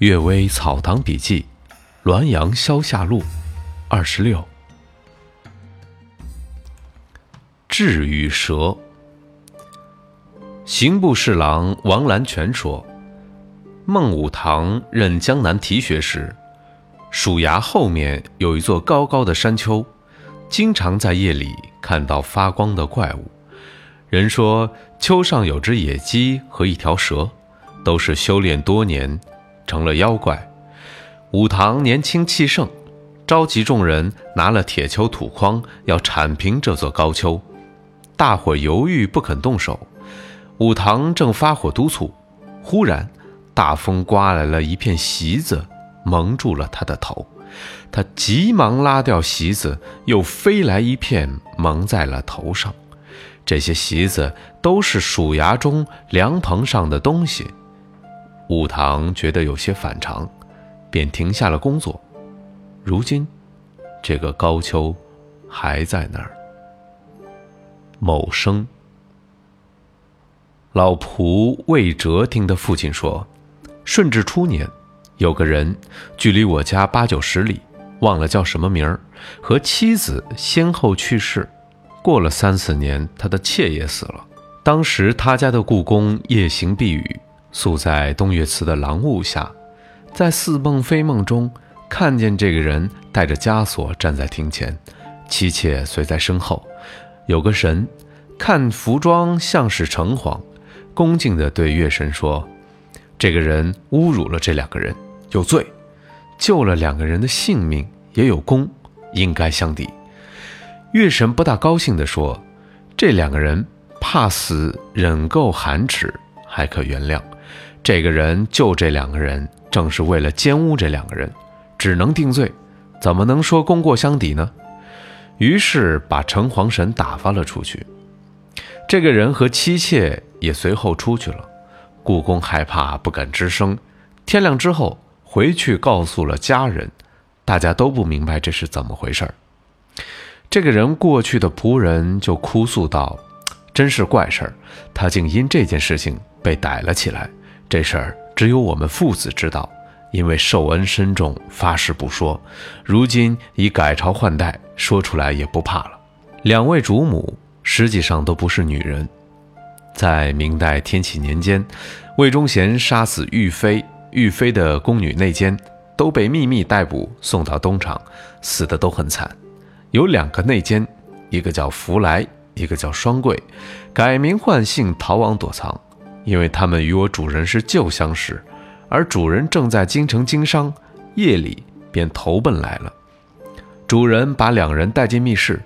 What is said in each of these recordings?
《阅微草堂笔记》，滦阳消夏录，二十六。智与蛇。刑部侍郎王兰全说，孟武堂任江南提学时，署衙后面有一座高高的山丘，经常在夜里看到发光的怪物。人说丘上有只野鸡和一条蛇，都是修炼多年。成了妖怪。武堂年轻气盛，召集众人拿了铁锹土筐，要铲平这座高丘。大伙犹豫不肯动手。武堂正发火督促，忽然大风刮来了一片席子，蒙住了他的头。他急忙拉掉席子，又飞来一片，蒙在了头上。这些席子都是鼠牙中凉棚上的东西。武堂觉得有些反常，便停下了工作。如今，这个高丘还在那儿。某生，老仆魏哲听他父亲说，顺治初年，有个人距离我家八九十里，忘了叫什么名儿，和妻子先后去世。过了三四年，他的妾也死了。当时他家的故宫夜行避雨。宿在东岳祠的廊屋下，在似梦非梦中，看见这个人带着枷锁站在庭前，妻妾随在身后。有个神，看服装像是城隍，恭敬地对月神说：“这个人侮辱了这两个人，有罪；救了两个人的性命，也有功，应该相抵。”月神不大高兴地说：“这两个人怕死，忍够寒耻，还可原谅。”这个人救这两个人，正是为了奸污这两个人，只能定罪，怎么能说功过相抵呢？于是把城隍神打发了出去。这个人和妻妾也随后出去了。故宫害怕，不敢吱声。天亮之后回去告诉了家人，大家都不明白这是怎么回事儿。这个人过去的仆人就哭诉道：“真是怪事儿，他竟因这件事情被逮了起来。”这事儿只有我们父子知道，因为受恩深重，发誓不说。如今已改朝换代，说出来也不怕了。两位主母实际上都不是女人，在明代天启年间，魏忠贤杀死玉妃，玉妃的宫女内奸都被秘密逮捕，送到东厂，死的都很惨。有两个内奸，一个叫福来，一个叫双桂，改名换姓，逃亡躲藏。因为他们与我主人是旧相识，而主人正在京城经商，夜里便投奔来了。主人把两人带进密室，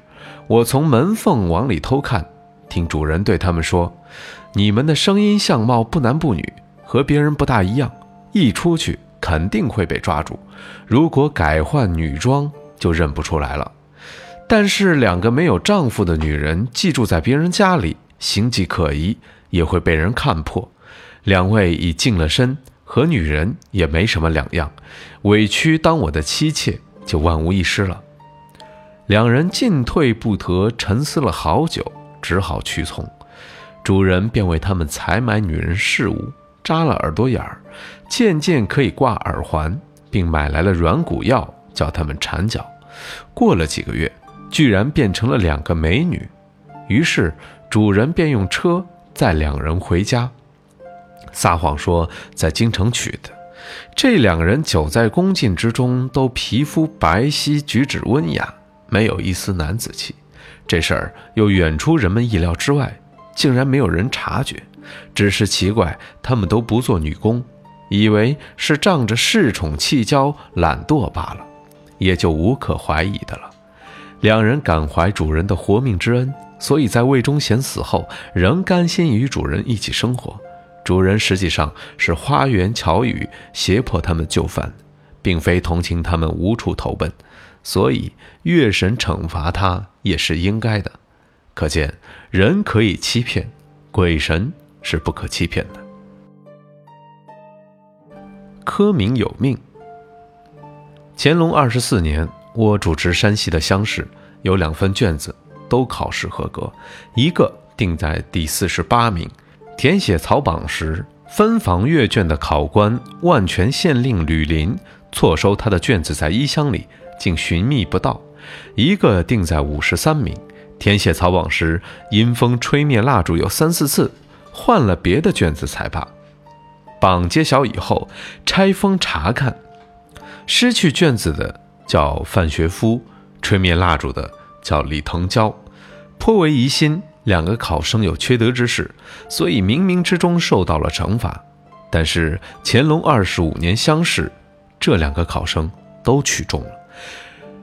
我从门缝往里偷看，听主人对他们说：“你们的声音相貌不男不女，和别人不大一样，一出去肯定会被抓住。如果改换女装，就认不出来了。但是两个没有丈夫的女人寄住在别人家里，形迹可疑。”也会被人看破，两位已净了身，和女人也没什么两样，委屈当我的妻妾就万无一失了。两人进退不得，沉思了好久，只好屈从。主人便为他们采买女人饰物，扎了耳朵眼儿，渐渐可以挂耳环，并买来了软骨药，叫他们缠脚。过了几个月，居然变成了两个美女。于是主人便用车。载两人回家，撒谎说在京城取的。这两人久在宫禁之中，都皮肤白皙，举止温雅，没有一丝男子气。这事儿又远出人们意料之外，竟然没有人察觉。只是奇怪，他们都不做女工，以为是仗着恃宠气骄、懒惰罢了，也就无可怀疑的了。两人感怀主人的活命之恩。所以在魏忠贤死后，仍甘心与主人一起生活。主人实际上是花言巧语胁迫他们就范，并非同情他们无处投奔。所以月神惩罚他也是应该的。可见人可以欺骗，鬼神是不可欺骗的。科名有命。乾隆二十四年，我主持山西的乡试，有两份卷子。都考试合格，一个定在第四十八名。填写草榜时，分房阅卷的考官万全县令吕林错收他的卷子在衣箱里，竟寻觅不到，一个定在五十三名。填写草榜时，阴风吹灭蜡烛有三四次，换了别的卷子才罢。榜揭晓以后，拆封查看，失去卷子的叫范学夫，吹灭蜡烛的叫李腾蛟，颇为疑心两个考生有缺德之事，所以冥冥之中受到了惩罚。但是乾隆二十五年乡试，这两个考生都取中了，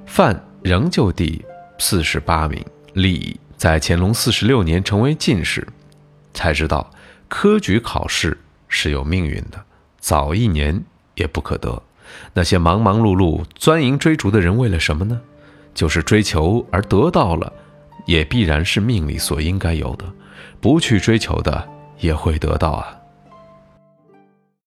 范仍旧第四十八名。李在乾隆四十六年成为进士，才知道科举考试是有命运的，早一年也不可得。那些忙忙碌碌钻营追逐的人，为了什么呢？就是追求而得到了，也必然是命里所应该有的；不去追求的，也会得到啊。